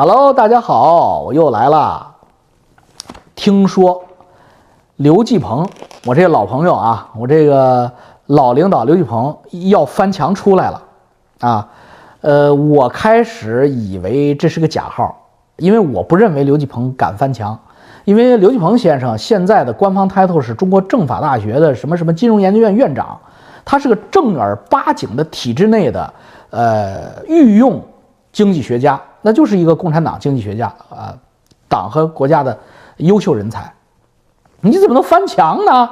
Hello，大家好，我又来了。听说刘继鹏，我这个老朋友啊，我这个老领导刘继鹏要翻墙出来了啊。呃，我开始以为这是个假号，因为我不认为刘继鹏敢翻墙，因为刘继鹏先生现在的官方 title 是中国政法大学的什么什么金融研究院院长，他是个正儿八经的体制内的呃御用经济学家。那就是一个共产党经济学家啊，党和国家的优秀人才，你怎么能翻墙呢？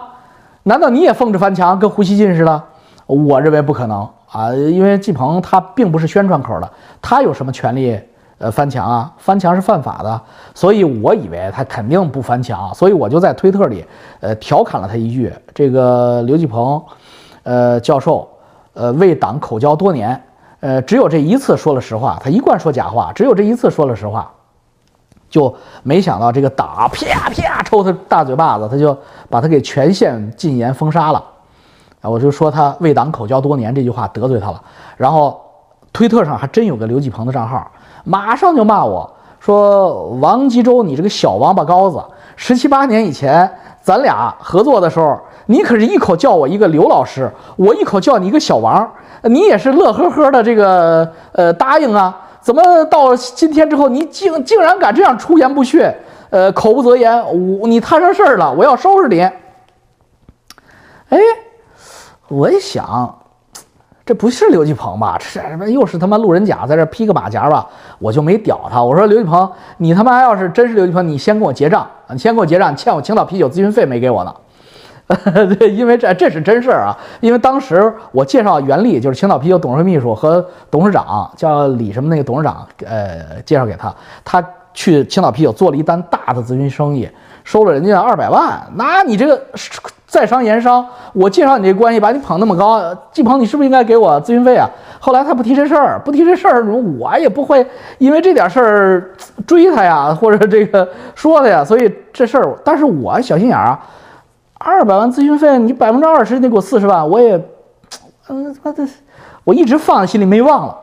难道你也奉旨翻墙，跟胡锡进似的？我认为不可能啊，因为季鹏他并不是宣传口的，他有什么权利呃翻墙啊？翻墙是犯法的，所以我以为他肯定不翻墙，所以我就在推特里呃调侃了他一句：这个刘继鹏，呃教授，呃为党口交多年。呃，只有这一次说了实话，他一贯说假话。只有这一次说了实话，就没想到这个党啪啪抽他大嘴巴子，他就把他给全线禁言封杀了。啊，我就说他为党口交多年这句话得罪他了。然后推特上还真有个刘继鹏的账号，马上就骂我说：“王吉洲，你这个小王八羔子！十七八年以前咱俩合作的时候，你可是一口叫我一个刘老师，我一口叫你一个小王。”你也是乐呵呵的这个呃答应啊？怎么到今天之后，你竟竟然敢这样出言不逊，呃口不择言？我你摊上事儿了，我要收拾你。哎，我一想，这不是刘继鹏吧？这什么又是他妈路人甲在这披个马甲吧？我就没屌他。我说刘继鹏，你他妈要是真是刘继鹏，你先跟我结账，你先给我结账，欠我青岛啤酒咨询费没给我呢。对，因为这这是真事儿啊！因为当时我介绍袁立，就是青岛啤酒董事会秘书和董事长，叫李什么那个董事长，呃，介绍给他，他去青岛啤酒做了一单大的咨询生意，收了人家二百万。那你这个在商言商，我介绍你这关系，把你捧那么高，季鹏，你是不是应该给我咨询费啊？后来他不提这事儿，不提这事儿，我也不会因为这点事儿追他呀，或者这个说他呀。所以这事儿，但是我小心眼儿啊。二百万咨询费，你百分之二十，你得给我四十万，我也，嗯，他这，我一直放在心里没忘了。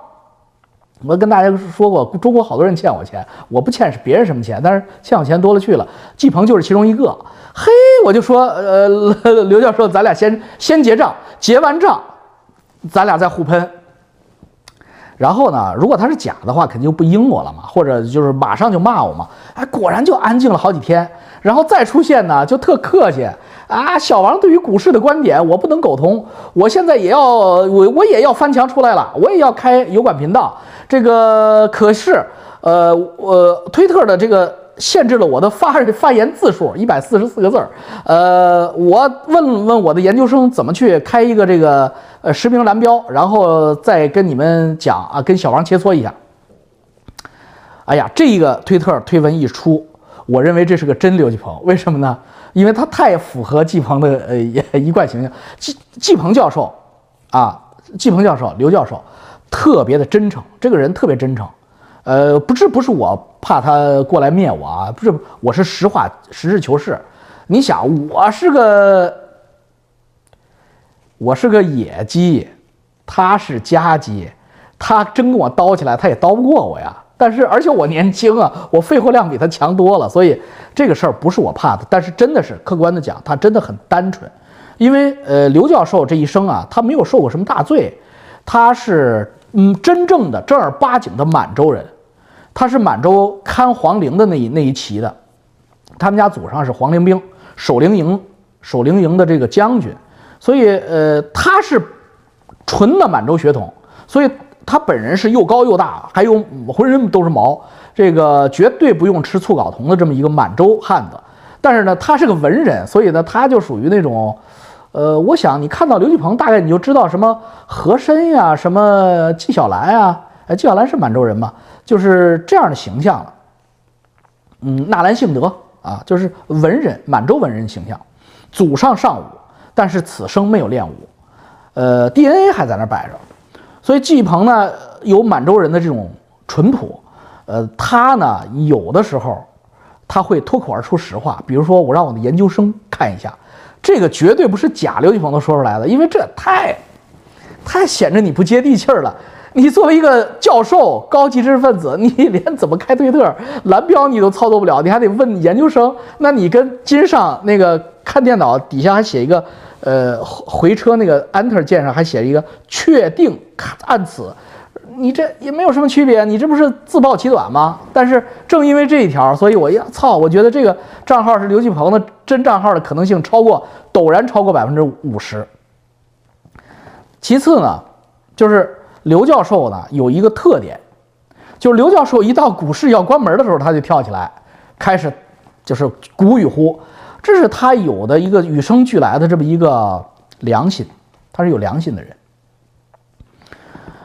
我跟大家说过，中国好多人欠我钱，我不欠是别人什么钱，但是欠我钱多了去了。季鹏就是其中一个。嘿，我就说，呃，刘教授，咱俩先先结账，结完账，咱俩再互喷。然后呢，如果他是假的话，肯定就不应我了嘛，或者就是马上就骂我嘛。哎，果然就安静了好几天，然后再出现呢，就特客气。啊，小王对于股市的观点我不能苟同，我现在也要我我也要翻墙出来了，我也要开油管频道。这个可是，呃，我推特的这个限制了我的发发言字数一百四十四个字儿。呃，我问问我的研究生怎么去开一个这个呃实名蓝标，然后再跟你们讲啊，跟小王切磋一下。哎呀，这一个推特推文一出，我认为这是个真刘继鹏，为什么呢？因为他太符合季鹏的呃一贯形象，季季鹏教授啊，季鹏教授，刘教授特别的真诚，这个人特别真诚，呃，不是不是我怕他过来灭我啊，不是，我是实话实事求是。你想，我是个我是个野鸡，他是家鸡，他真跟我刀起来，他也刀不过我呀。但是，而且我年轻啊，我肺活量比他强多了，所以这个事儿不是我怕的。但是真的是客观的讲，他真的很单纯，因为呃，刘教授这一生啊，他没有受过什么大罪，他是嗯真正的正儿八经的满洲人，他是满洲看皇陵的那一那一旗的，他们家祖上是皇陵兵，守陵营守陵营的这个将军，所以呃，他是纯的满洲血统，所以。他本人是又高又大，还有浑身都是毛，这个绝对不用吃醋睾酮的这么一个满洲汉子。但是呢，他是个文人，所以呢，他就属于那种，呃，我想你看到刘继鹏，大概你就知道什么和珅呀，什么纪晓岚呀，哎，纪晓岚是满洲人嘛，就是这样的形象了。嗯，纳兰性德啊，就是文人，满洲文人形象，祖上尚武，但是此生没有练武，呃，DNA 还在那摆着。所以季鹏呢，有满洲人的这种淳朴，呃，他呢有的时候他会脱口而出实话，比如说我让我的研究生看一下，这个绝对不是假刘继鹏都说出来的，因为这太太显着你不接地气儿了。你作为一个教授、高级知识分子，你连怎么开推特、蓝标你都操作不了，你还得问研究生？那你跟金上那个看电脑底下还写一个，呃，回车那个 Enter 键上还写一个确定，按此，你这也没有什么区别，你这不是自暴其短吗？但是正因为这一条，所以我呀操，我觉得这个账号是刘继鹏的真账号的可能性超过陡然超过百分之五十。其次呢，就是。刘教授呢有一个特点，就是刘教授一到股市要关门的时候，他就跳起来，开始就是鼓与呼，这是他有的一个与生俱来的这么一个良心，他是有良心的人。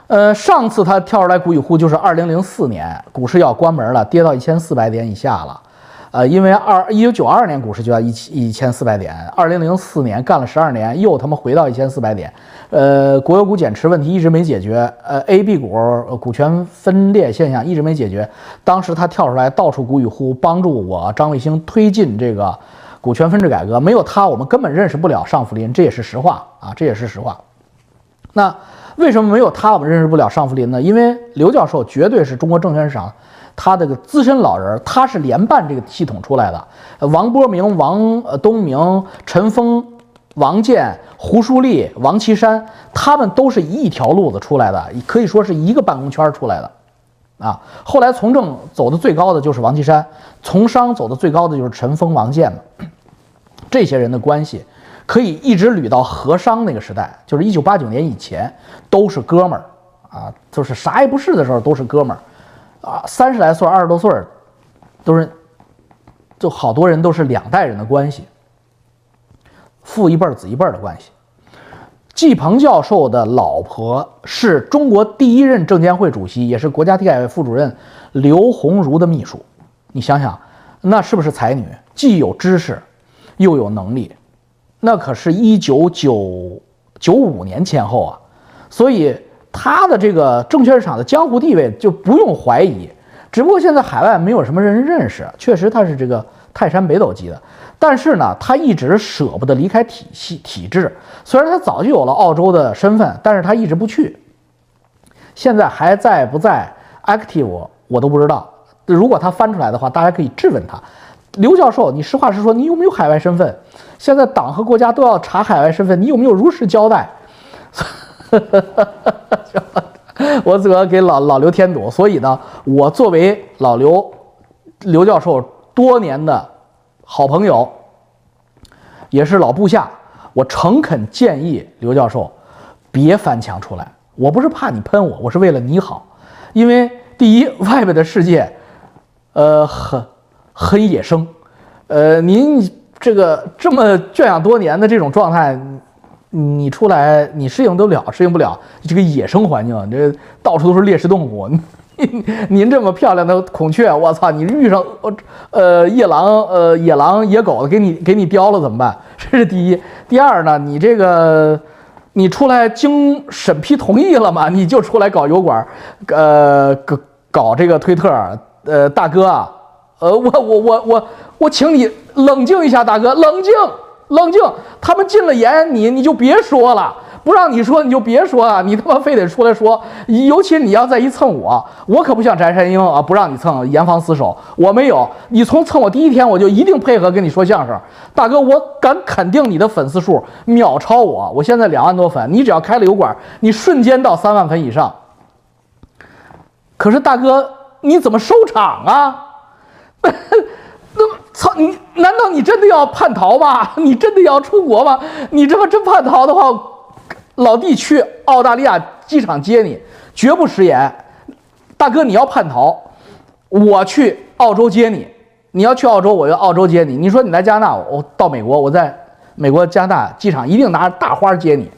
呃，上次他跳出来鼓与呼，就是二零零四年股市要关门了，跌到一千四百点以下了。呃，因为二一九九二年股市就要一千一千四百点，二零零四年干了十二年，又他妈回到一千四百点。呃，国有股减持问题一直没解决，呃，A、B 股股权分裂现象一直没解决。当时他跳出来到处鼓与呼，帮助我张卫星推进这个股权分置改革。没有他，我们根本认识不了尚福林，这也是实话啊，这也是实话。那为什么没有他，我们认识不了尚福林呢？因为刘教授绝对是中国证券市场。他这个资深老人，他是联办这个系统出来的。王波明、王东明、陈峰、王健、胡舒立、王岐山，他们都是一条路子出来的，可以说是一个办公圈出来的。啊，后来从政走的最高的就是王岐山，从商走的最高的就是陈峰、王健嘛。这些人的关系可以一直捋到和商那个时代，就是一九八九年以前，都是哥们儿啊，就是啥也不是的时候都是哥们儿。啊，三十来岁、二十多岁都是，就好多人都是两代人的关系，父一辈儿、子一辈儿的关系。季鹏教授的老婆是中国第一任证监会主席，也是国家体改委副主任刘鸿儒的秘书。你想想，那是不是才女？既有知识，又有能力，那可是一九九九五年前后啊，所以。他的这个证券市场的江湖地位就不用怀疑，只不过现在海外没有什么人认识。确实他是这个泰山北斗级的，但是呢，他一直舍不得离开体系体制。虽然他早就有了澳洲的身份，但是他一直不去。现在还在不在 active 我都不知道。如果他翻出来的话，大家可以质问他：刘教授，你实话实说，你有没有海外身份？现在党和国家都要查海外身份，你有没有如实交代？我自个给老老刘添堵，所以呢，我作为老刘刘教授多年的好朋友，也是老部下，我诚恳建议刘教授别翻墙出来。我不是怕你喷我，我是为了你好。因为第一，外边的世界，呃，很很野生，呃，您这个这么圈养多年的这种状态。你出来，你适应得了？适应不了这个野生环境，这到处都是猎食动物。您这么漂亮的孔雀，我操！你遇上呃夜狼、呃野狼、野狗，给你给你叼了怎么办？这是第一。第二呢，你这个你出来经审批同意了吗？你就出来搞油管，呃搞搞这个推特，呃大哥啊，呃我我我我我请你冷静一下，大哥冷静。冷静，他们禁了言，你你就别说了，不让你说你就别说啊，你他妈非得出来说，尤其你要再一蹭我，我可不像翟山鹰啊，不让你蹭，严防死守，我没有，你从蹭我第一天我就一定配合跟你说相声，大哥，我敢肯定你的粉丝数秒超我，我现在两万多粉，你只要开了油管，你瞬间到三万粉以上。可是大哥，你怎么收场啊？那操你！难道你真的要叛逃吗？你真的要出国吗？你这么真叛逃的话，老弟去澳大利亚机场接你，绝不食言。大哥，你要叛逃，我去澳洲接你。你要去澳洲，我要澳洲接你。你说你来加拿大，我到美国，我在美国加拿大机场一定拿着大花接你。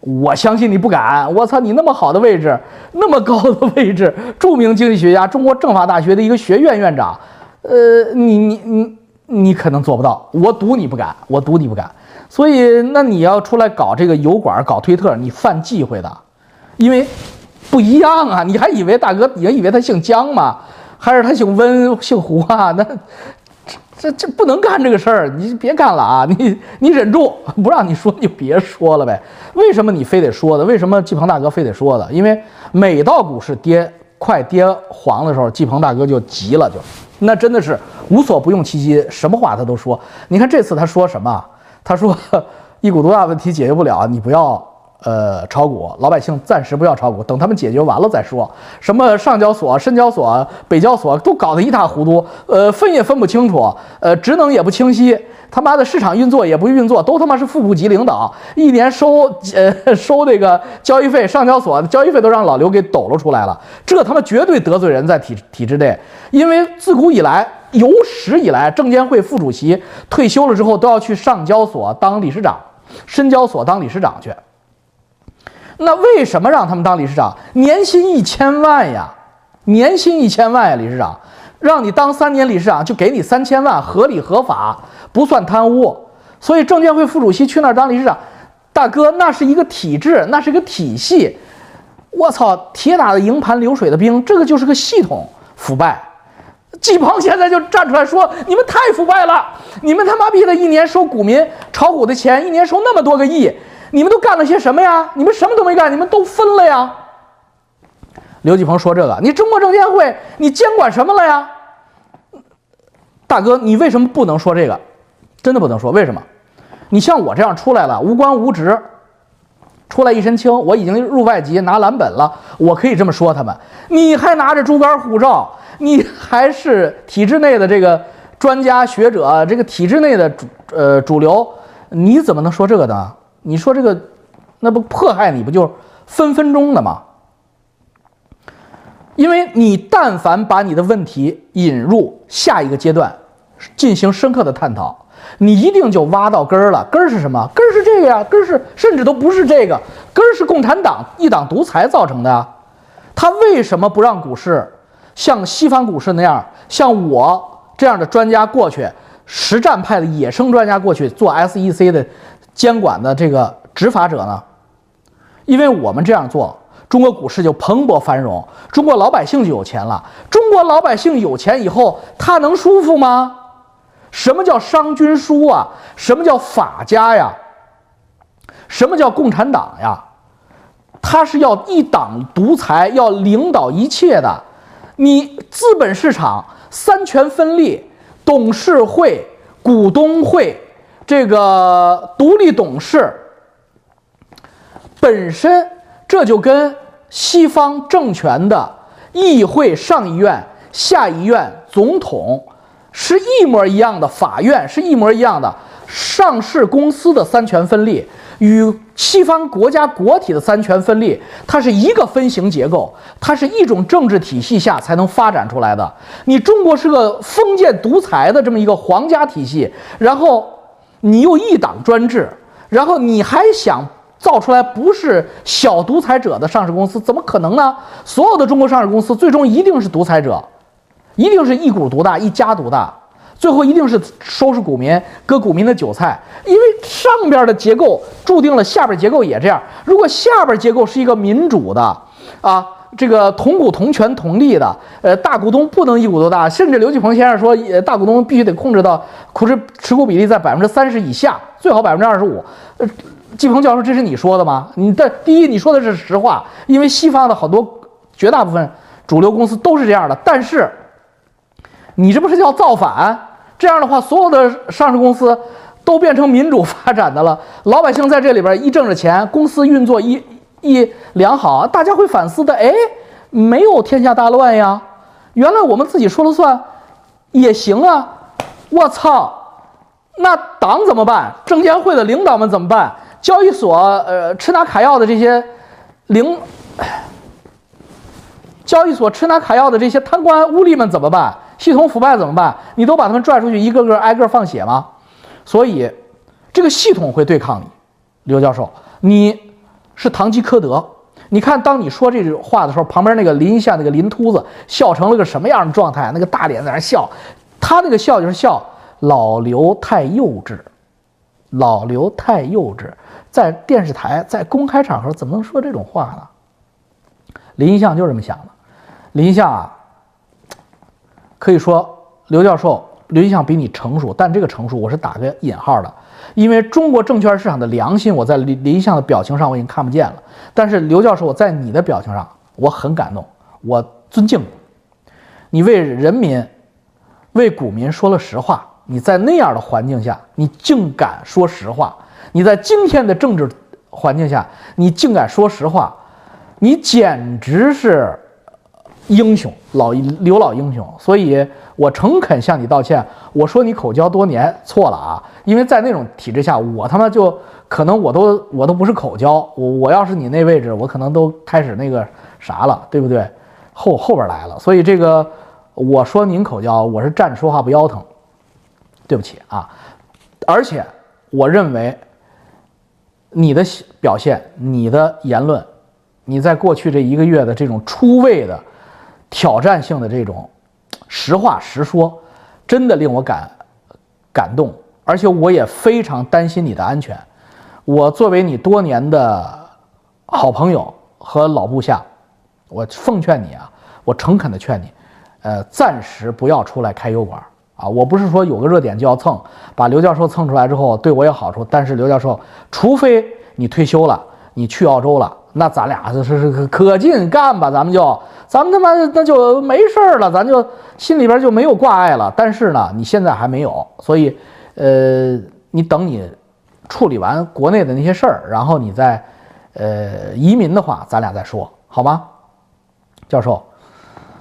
我相信你不敢。我操，你那么好的位置，那么高的位置，著名经济学家，中国政法大学的一个学院院长。呃，你你你你可能做不到，我赌你不敢，我赌你不敢。所以，那你要出来搞这个油管、搞推特，你犯忌讳的，因为不一样啊！你还以为大哥，你还以为他姓姜吗？还是他姓温、姓胡啊？那这这不能干这个事儿，你别干了啊！你你忍住，不让你说就别说了呗。为什么你非得说的？为什么季鹏大哥非得说的？因为每到股市跌快跌黄的时候，季鹏大哥就急了，就那真的是无所不用其极，什么话他都说。你看这次他说什么？他说 一股多大问题解决不了，你不要。呃，炒股，老百姓暂时不要炒股，等他们解决完了再说。什么上交所、深交所、北交所都搞得一塌糊涂，呃，分也分不清楚，呃，职能也不清晰，他妈的市场运作也不运作，都他妈是副部级领导，一年收呃收那个交易费，上交所的交易费都让老刘给抖搂出来了，这他妈绝对得罪人，在体体制内，因为自古以来，有史以来，证监会副主席退休了之后都要去上交所当理事长，深交所当理事长去。那为什么让他们当理事长？年薪一千万呀，年薪一千万呀，理事长，让你当三年理事长就给你三千万，合理合法，不算贪污。所以证监会副主席去那儿当理事长，大哥，那是一个体制，那是一个体系。我操，铁打的营盘流水的兵，这个就是个系统腐败。季鹏现在就站出来说，你们太腐败了，你们他妈逼的一年收股民炒股的钱，一年收那么多个亿。你们都干了些什么呀？你们什么都没干，你们都分了呀。刘继鹏说：“这个，你中国证监会，你监管什么了呀？大哥，你为什么不能说这个？真的不能说，为什么？你像我这样出来了，无官无职，出来一身轻，我已经入外籍拿蓝本了，我可以这么说他们。你还拿着猪肝护照，你还是体制内的这个专家学者，这个体制内的主呃主流，你怎么能说这个呢？”你说这个，那不迫害你不就分分钟的吗？因为你但凡把你的问题引入下一个阶段，进行深刻的探讨，你一定就挖到根儿了。根儿是什么？根儿是这个呀，根儿是甚至都不是这个，根儿是共产党一党独裁造成的。他为什么不让股市像西方股市那样，像我这样的专家过去，实战派的野生专家过去做 SEC 的？监管的这个执法者呢？因为我们这样做，中国股市就蓬勃繁荣，中国老百姓就有钱了。中国老百姓有钱以后，他能舒服吗？什么叫商君书啊？什么叫法家呀？什么叫共产党呀？他是要一党独裁，要领导一切的。你资本市场三权分立，董事会、股东会。这个独立董事本身，这就跟西方政权的议会、上议院、下议院、总统是一模一样的，法院是一模一样的。上市公司的三权分立与西方国家国体的三权分立，它是一个分型结构，它是一种政治体系下才能发展出来的。你中国是个封建独裁的这么一个皇家体系，然后。你又一党专制，然后你还想造出来不是小独裁者的上市公司，怎么可能呢？所有的中国上市公司最终一定是独裁者，一定是一股独大，一家独大，最后一定是收拾股民，割股民的韭菜。因为上边的结构注定了下边结构也这样。如果下边结构是一个民主的，啊。这个同股同权同利的，呃，大股东不能一股多大，甚至刘继鹏先生说，呃，大股东必须得控制到股持持股比例在百分之三十以下，最好百分之二十五。呃，继鹏教授，这是你说的吗？你的第一，你说的是实话，因为西方的好多绝大部分主流公司都是这样的。但是，你这不是叫造反？这样的话，所有的上市公司都变成民主发展的了，老百姓在这里边一挣着钱，公司运作一。一良好，大家会反思的。哎，没有天下大乱呀，原来我们自己说了算，也行啊。我操，那党怎么办？证监会的领导们怎么办？交易所呃吃拿卡要的这些领，交易所吃拿卡要的这些贪官污吏们怎么办？系统腐败怎么办？你都把他们拽出去，一个个挨个放血吗？所以，这个系统会对抗你，刘教授，你。是堂吉诃德，你看，当你说这句话的时候，旁边那个林相那个林秃子笑成了个什么样的状态？那个大脸在那笑，他那个笑就是笑老刘太幼稚，老刘太幼稚，在电视台在公开场合怎么能说这种话呢？林一相就这么想的，林一相啊，可以说刘教授刘吉祥比你成熟，但这个成熟我是打个引号的，因为中国证券市场的良心，我在刘刘吉祥的表情上我已经看不见了。但是刘教授，我在你的表情上，我很感动，我尊敬你，你为人民、为股民说了实话。你在那样的环境下，你竟敢说实话；你在今天的政治环境下，你竟敢说实话，你简直是英雄，老刘老英雄。所以我诚恳向你道歉。我说你口交多年错了啊，因为在那种体制下，我他妈就可能我都我都不是口交，我我要是你那位置，我可能都开始那个啥了，对不对？后后边来了，所以这个我说您口交，我是站着说话不腰疼。对不起啊，而且我认为你的表现、你的言论、你在过去这一个月的这种出位的挑战性的这种实话实说，真的令我感感动，而且我也非常担心你的安全。我作为你多年的好朋友和老部下，我奉劝你啊，我诚恳的劝你，呃，暂时不要出来开油管。啊，我不是说有个热点就要蹭，把刘教授蹭出来之后对我有好处。但是刘教授，除非你退休了，你去澳洲了，那咱俩是是可劲干吧，咱们就咱们他妈那就没事儿了，咱就心里边就没有挂碍了。但是呢，你现在还没有，所以呃，你等你处理完国内的那些事儿，然后你再呃移民的话，咱俩再说好吗，教授？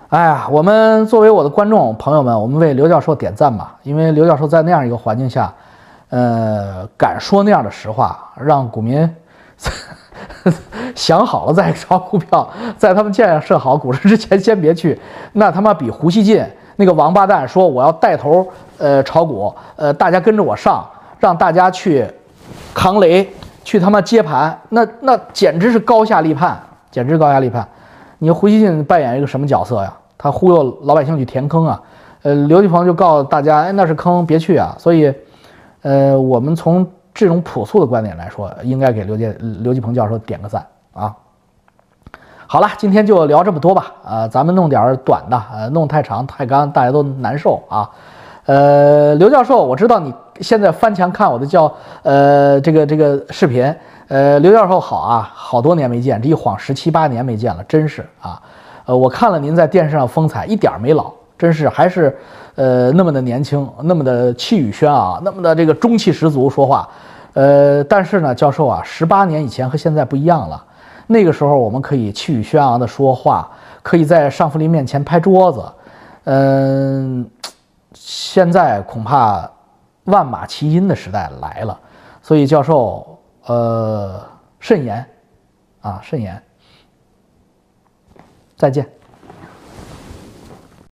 哎呀，我们作为我的观众朋友们，我们为刘教授点赞吧，因为刘教授在那样一个环境下，呃，敢说那样的实话，让股民想好了再炒股票，在他们建设好股市之前先别去，那他妈比胡锡进那个王八蛋说我要带头呃炒股，呃大家跟着我上，让大家去扛雷，去他妈接盘，那那简直是高下立判，简直高下立判。你胡锡进扮演一个什么角色呀？他忽悠老百姓去填坑啊，呃，刘继鹏就告诉大家，哎，那是坑，别去啊。所以，呃，我们从这种朴素的观点来说，应该给刘建刘继鹏教授点个赞啊。好了，今天就聊这么多吧，呃，咱们弄点短的，呃，弄太长太干，大家都难受啊。呃，刘教授，我知道你现在翻墙看我的教，呃，这个这个视频，呃，刘教授好啊，好多年没见，这一晃十七八年没见了，真是啊。呃，我看了您在电视上风采，一点没老，真是还是，呃，那么的年轻，那么的气宇轩昂，那么的这个中气十足说话。呃，但是呢，教授啊，十八年以前和现在不一样了。那个时候我们可以气宇轩昂的说话，可以在尚福林面前拍桌子。嗯，现在恐怕万马齐喑的时代来了。所以教授，呃，慎言，啊，慎言。再见。